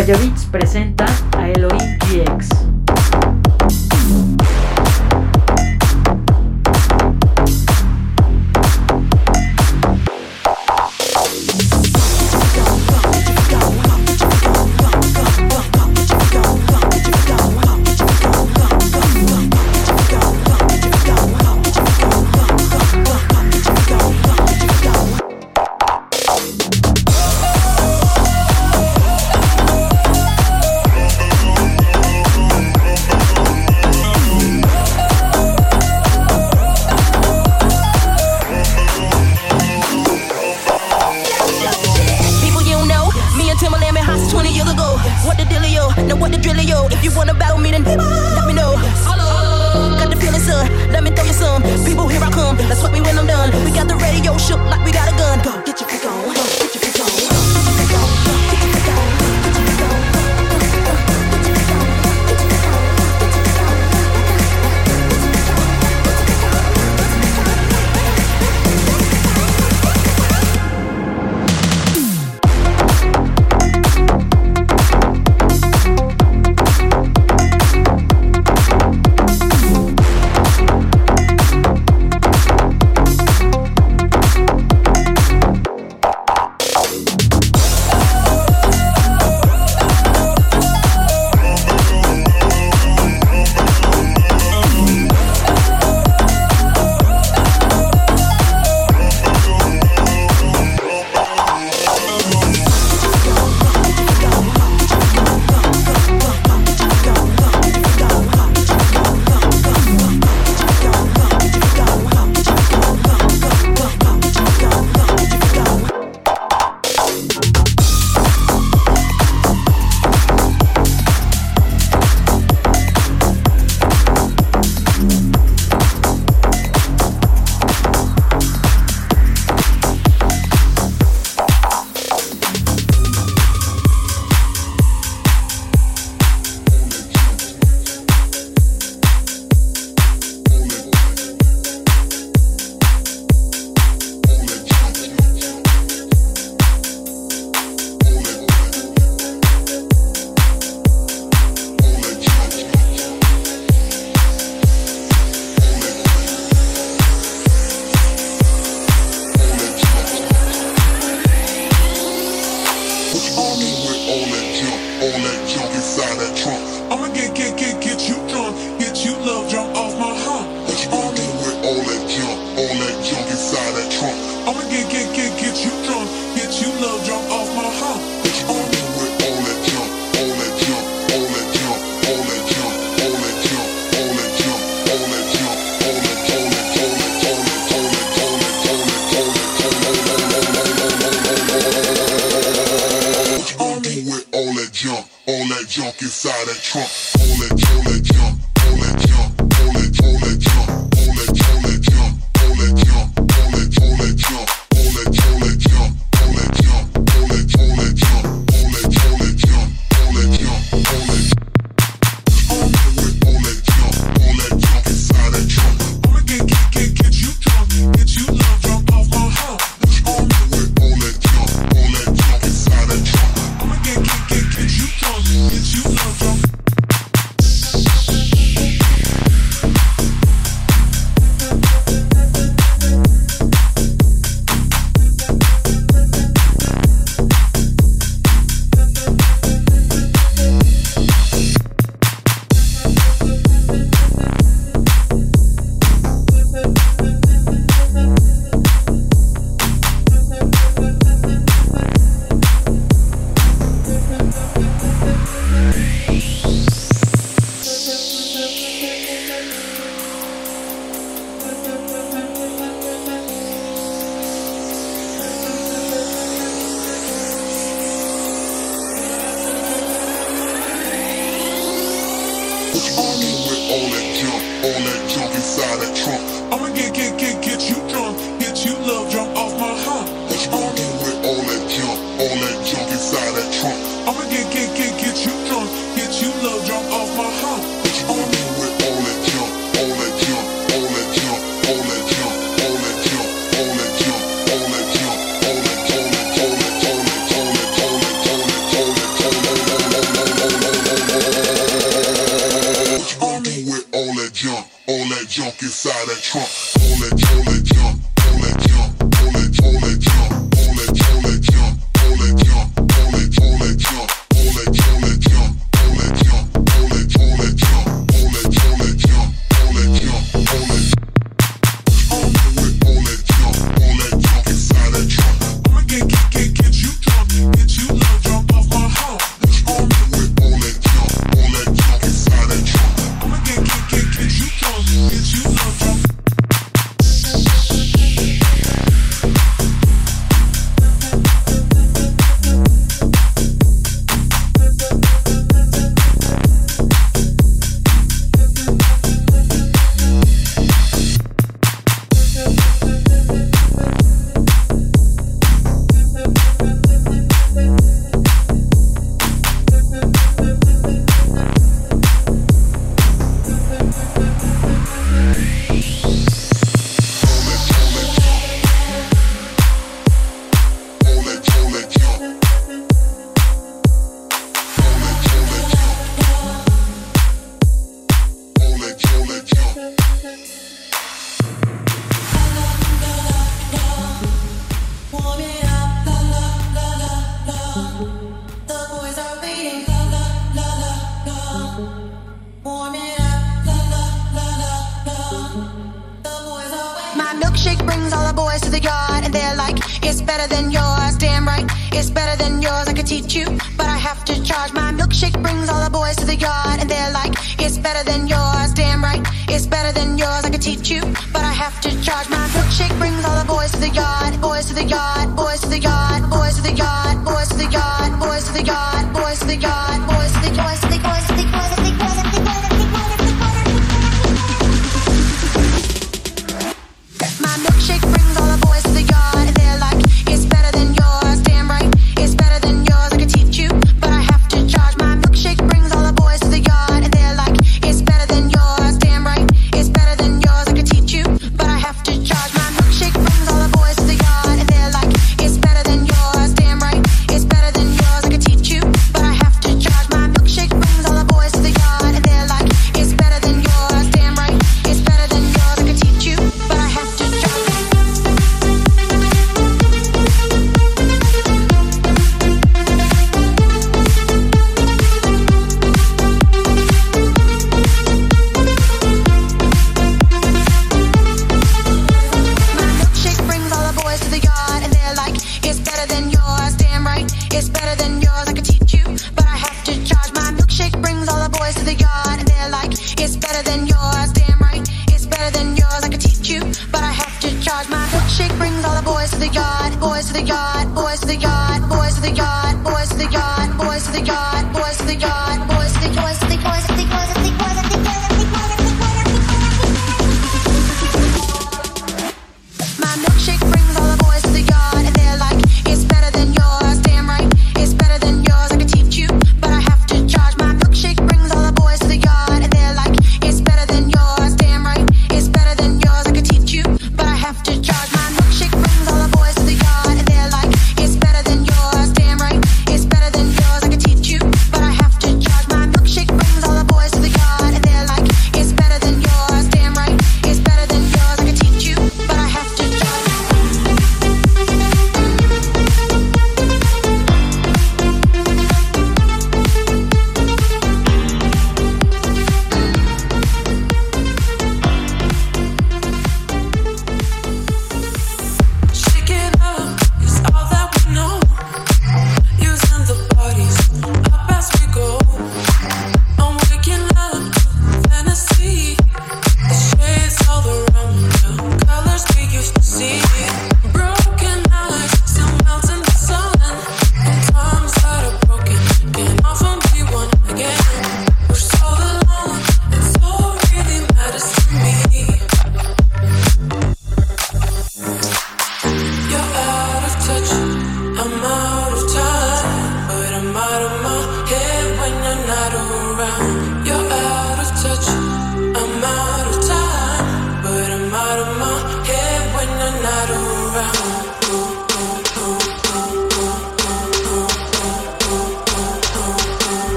Guayabits presenta a Elohim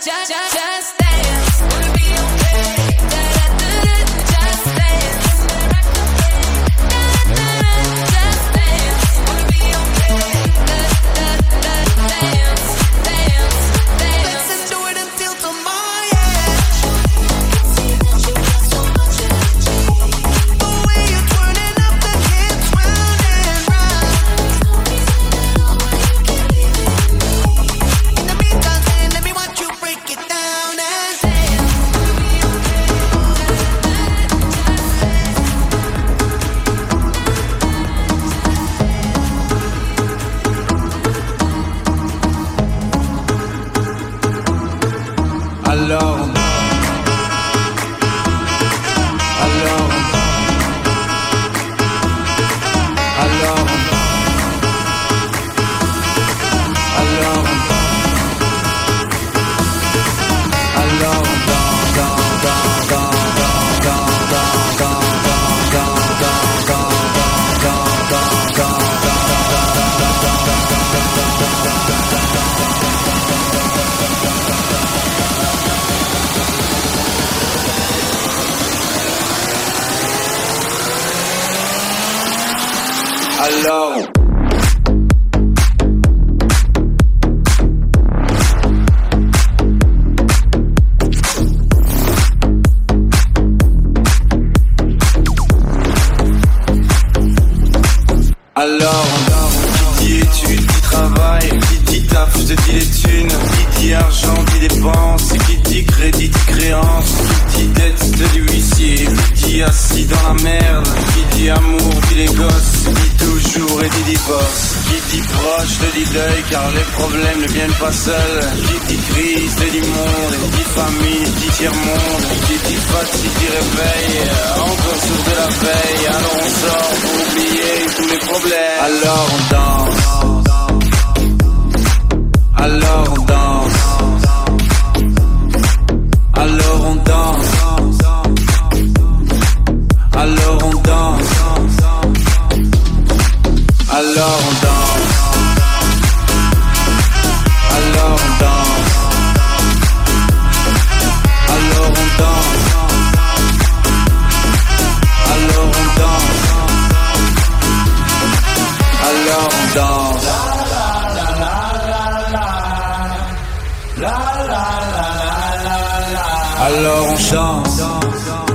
just, just, just. Qui proche te dit deuil car les problèmes ne viennent pas seuls. Qui dit crise te dit monde, dit famille, dit tiers-monde. Qui dit fatigue dit réveil, encore sur de la veille. Alors on sort pour oublier tous les problèmes. Alors on danse. Alors on danse. Alors on danse. Alors on danse. Alors on danse. Alors on danse. Alors on danse. Alors on danse. Alors on danse. Alors on chante.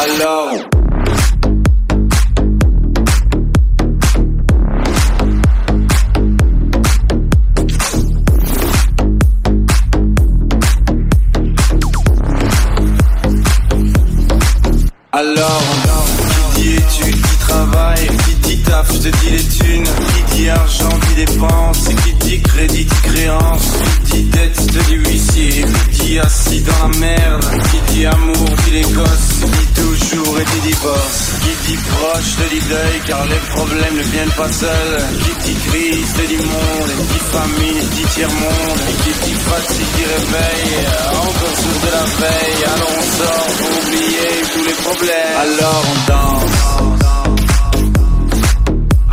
Alors. Alors, alors, qui dit études, qui travaille, dit taf, je te dis les thunes. Qui dit argent, dit dépense. Qui dit crédit, dit créance. Qui dit dette, je te dis huissier. Qui dit assis dans la merde. Qui dit amour, dit les. Qui dit toujours et dit divorce. Qui dit proche, te dit deuil, car les problèmes ne viennent pas seuls. Qui dit crise, te dit monde. Qui dit dit tiers-monde. Et Qui dit fatigue, dit réveil. Encore sourd de la veille. Alors on sort pour oublier tous les problèmes. Alors on danse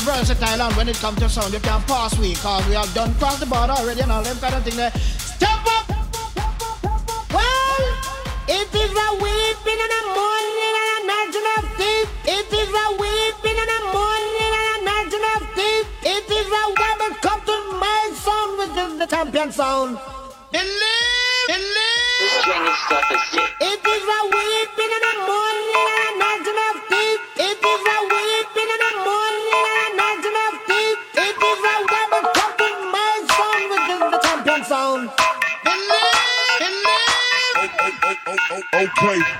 versatile Thailand when it comes to sound you can't pass we cause we have done cross the border already and all them kind of thing there. Step up! Well, it is a weeping in the morning, and a margin of deep. It is a weeping in the morning, and a margin of deep. It is a woman come to my sound which is the champion sound. Believe! Believe! This string stuff is sick. It is a weeping play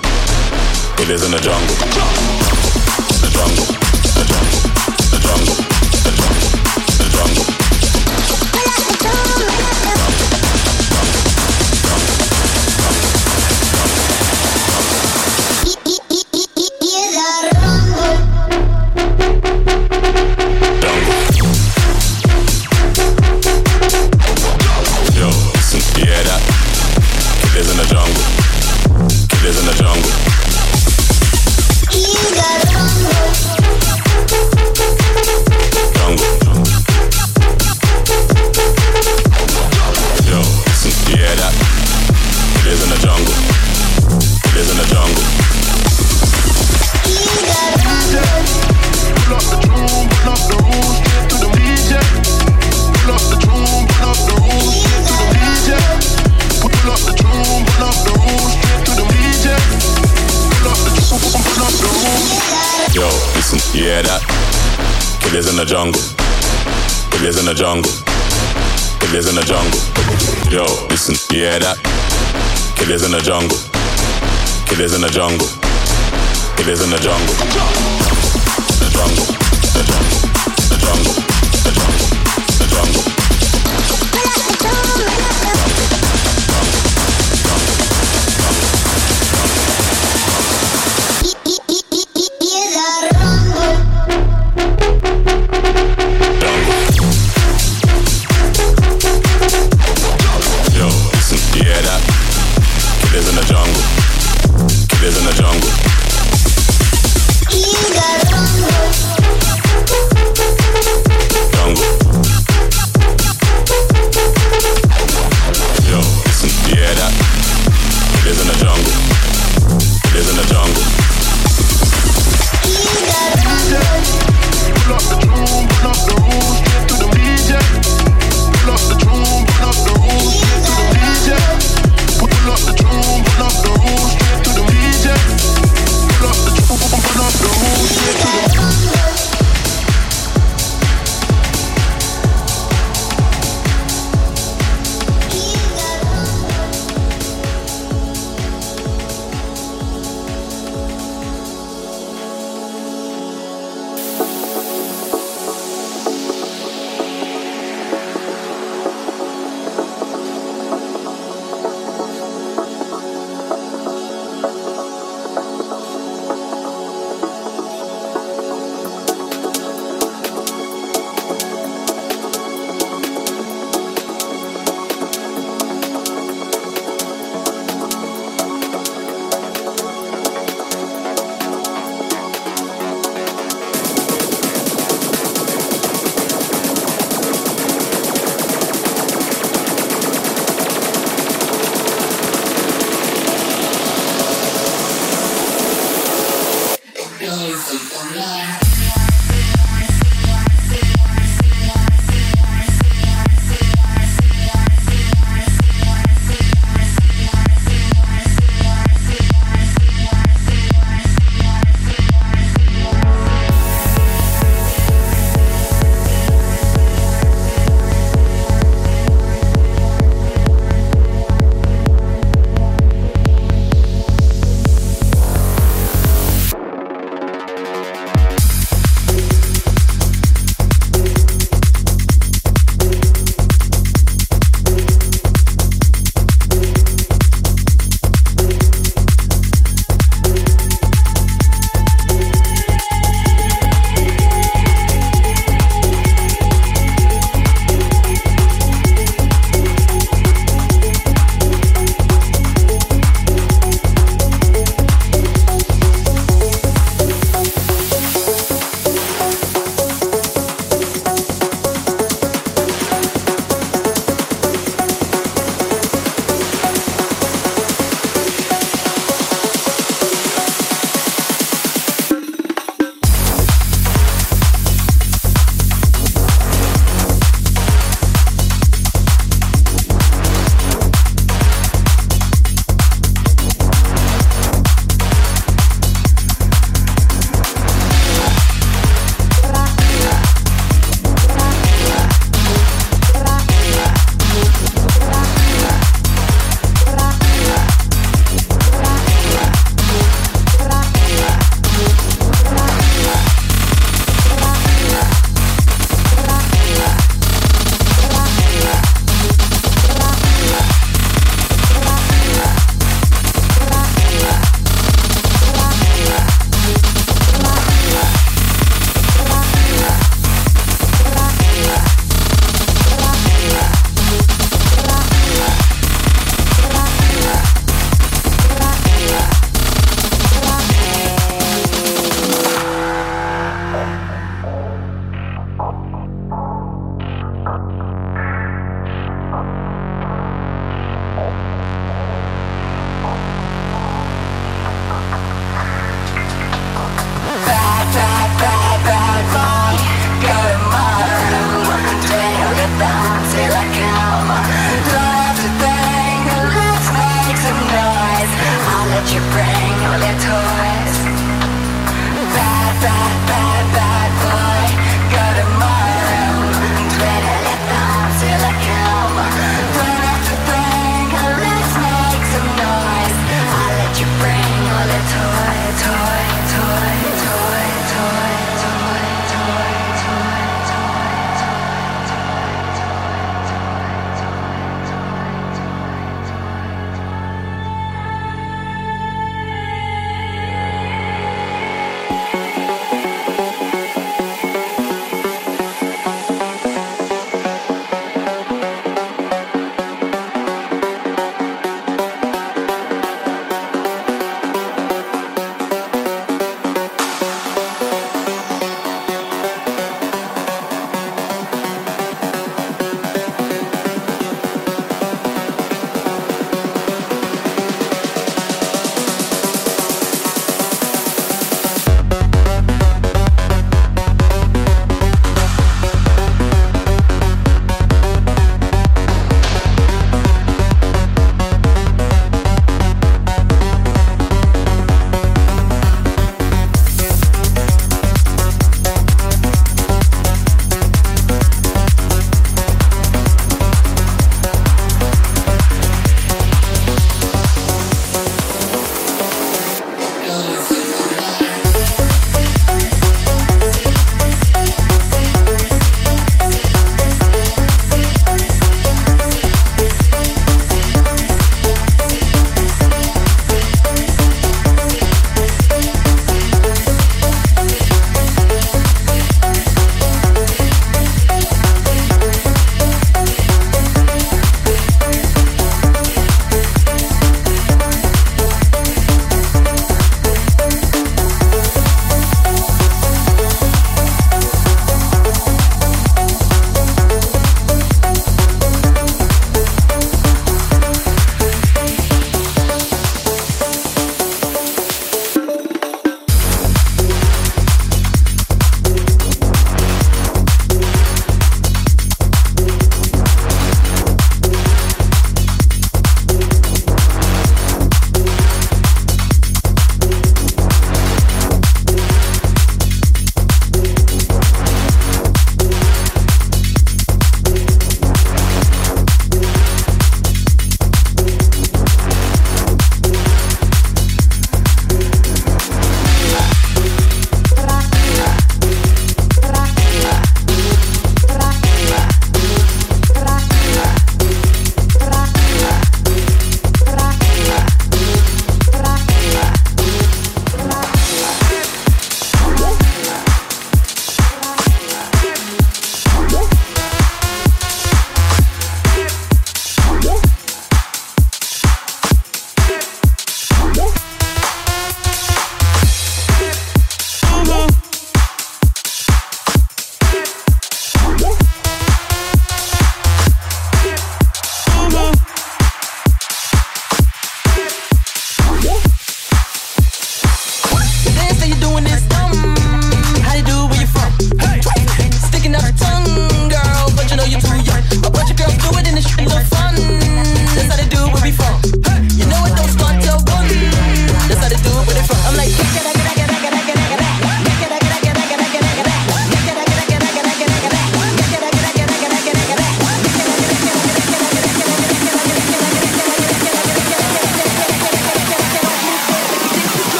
It is in the jungle. The jungle. The jungle. Killers in the jungle. Killers in the jungle. Killers in the jungle. The jungle.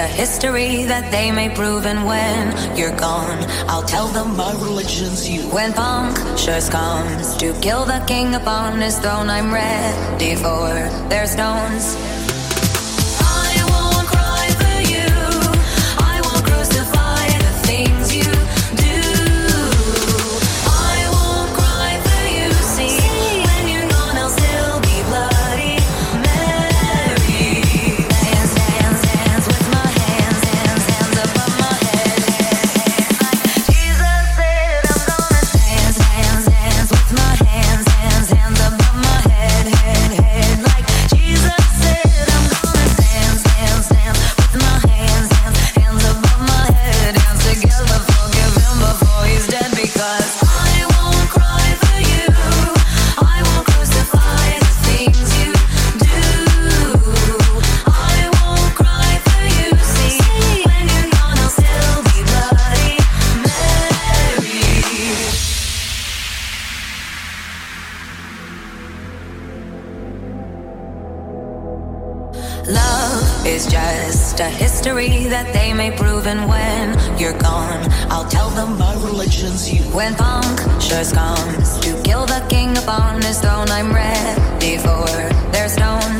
a history that they may prove. And when you're gone, I'll tell them my religion's you. When punctures comes to kill the king upon his throne, I'm ready for their stones. a history that they may prove. And when you're gone, I'll tell them my religion's you. When punctures comes to kill the king upon his throne, I'm ready for their stone.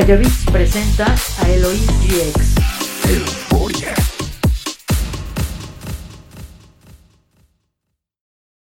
Guayabits presenta